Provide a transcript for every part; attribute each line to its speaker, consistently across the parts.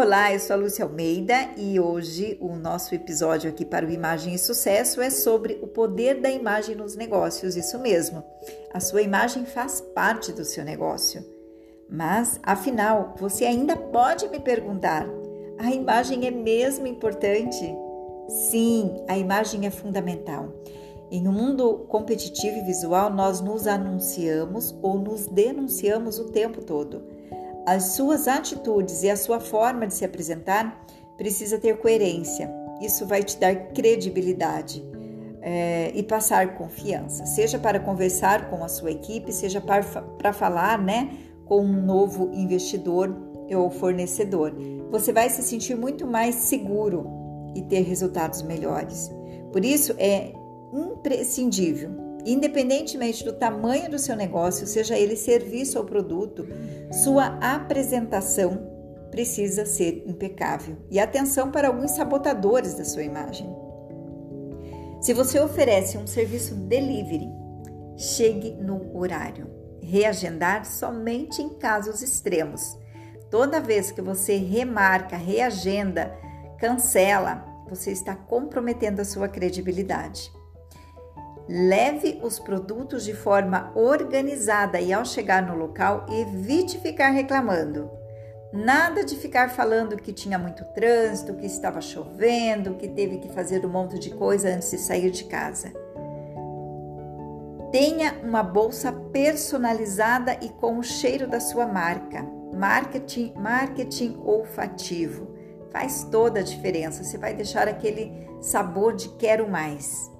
Speaker 1: Olá, eu sou a Lúcia Almeida e hoje o nosso episódio aqui para o Imagem e Sucesso é sobre o poder da imagem nos negócios. Isso mesmo, a sua imagem faz parte do seu negócio. Mas, afinal, você ainda pode me perguntar: a imagem é mesmo importante? Sim, a imagem é fundamental. Em um mundo competitivo e visual, nós nos anunciamos ou nos denunciamos o tempo todo. As suas atitudes e a sua forma de se apresentar precisa ter coerência. Isso vai te dar credibilidade é, e passar confiança, seja para conversar com a sua equipe, seja para, para falar, né, com um novo investidor ou fornecedor. Você vai se sentir muito mais seguro e ter resultados melhores. Por isso é imprescindível, independentemente do tamanho do seu negócio, seja ele serviço ou produto, sua apresentação precisa ser impecável. E atenção para alguns sabotadores da sua imagem. Se você oferece um serviço delivery, chegue no horário. Reagendar somente em casos extremos. Toda vez que você remarca, reagenda, cancela, você está comprometendo a sua credibilidade. Leve os produtos de forma organizada e ao chegar no local, evite ficar reclamando. Nada de ficar falando que tinha muito trânsito, que estava chovendo, que teve que fazer um monte de coisa antes de sair de casa. Tenha uma bolsa personalizada e com o cheiro da sua marca. Marketing, marketing olfativo. Faz toda a diferença. Você vai deixar aquele sabor de quero mais.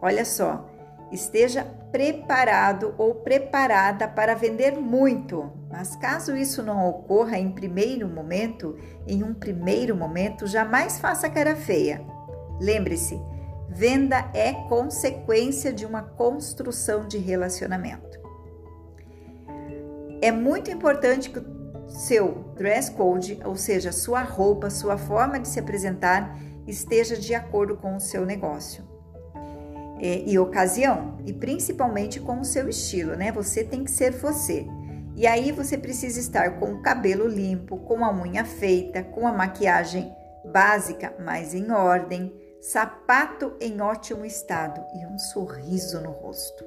Speaker 1: Olha só, esteja preparado ou preparada para vender muito. Mas caso isso não ocorra em primeiro momento, em um primeiro momento, jamais faça cara feia. Lembre-se, venda é consequência de uma construção de relacionamento. É muito importante que o seu dress code, ou seja, sua roupa, sua forma de se apresentar, esteja de acordo com o seu negócio é, e ocasião, e principalmente com o seu estilo, né? Você tem que ser você. E aí você precisa estar com o cabelo limpo, com a unha feita, com a maquiagem básica, mas em ordem, sapato em ótimo estado e um sorriso no rosto.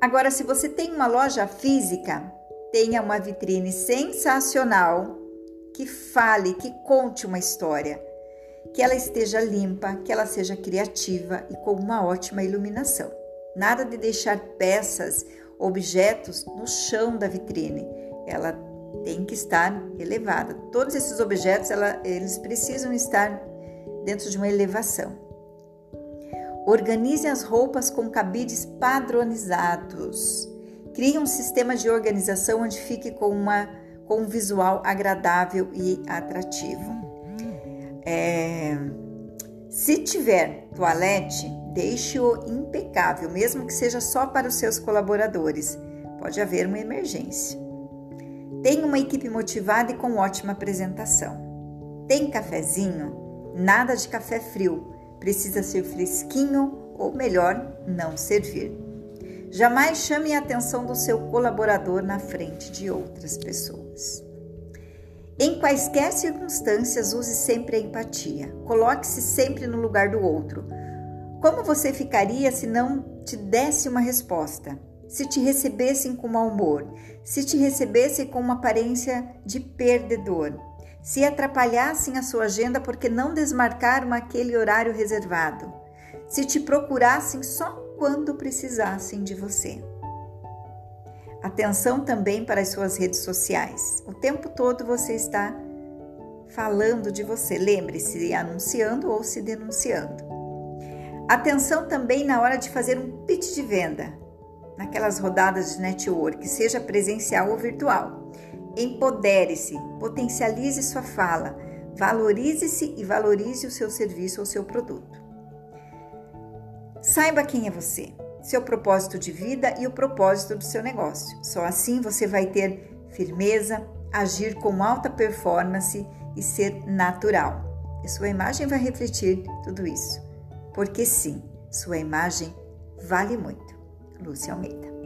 Speaker 1: Agora, se você tem uma loja física, tenha uma vitrine sensacional que fale, que conte uma história que ela esteja limpa, que ela seja criativa e com uma ótima iluminação. Nada de deixar peças, objetos no chão da vitrine. Ela tem que estar elevada. Todos esses objetos, ela, eles precisam estar dentro de uma elevação. Organize as roupas com cabides padronizados. Crie um sistema de organização onde fique com, uma, com um visual agradável e atrativo. É, se tiver toalete, deixe-o impecável, mesmo que seja só para os seus colaboradores. Pode haver uma emergência. Tenha uma equipe motivada e com ótima apresentação. Tem cafezinho? Nada de café frio. Precisa ser fresquinho ou melhor, não servir. Jamais chame a atenção do seu colaborador na frente de outras pessoas. Em quaisquer circunstâncias, use sempre a empatia. Coloque-se sempre no lugar do outro. Como você ficaria se não te desse uma resposta? Se te recebessem com mau humor? Se te recebessem com uma aparência de perdedor? Se atrapalhassem a sua agenda porque não desmarcaram aquele horário reservado? Se te procurassem só quando precisassem de você? Atenção também para as suas redes sociais. O tempo todo você está falando de você. Lembre-se, anunciando ou se denunciando. Atenção também na hora de fazer um pitch de venda, naquelas rodadas de network, seja presencial ou virtual. Empodere-se, potencialize sua fala, valorize-se e valorize o seu serviço ou seu produto. Saiba quem é você seu propósito de vida e o propósito do seu negócio. Só assim você vai ter firmeza, agir com alta performance e ser natural. E sua imagem vai refletir tudo isso. Porque sim, sua imagem vale muito. Lúcia Almeida.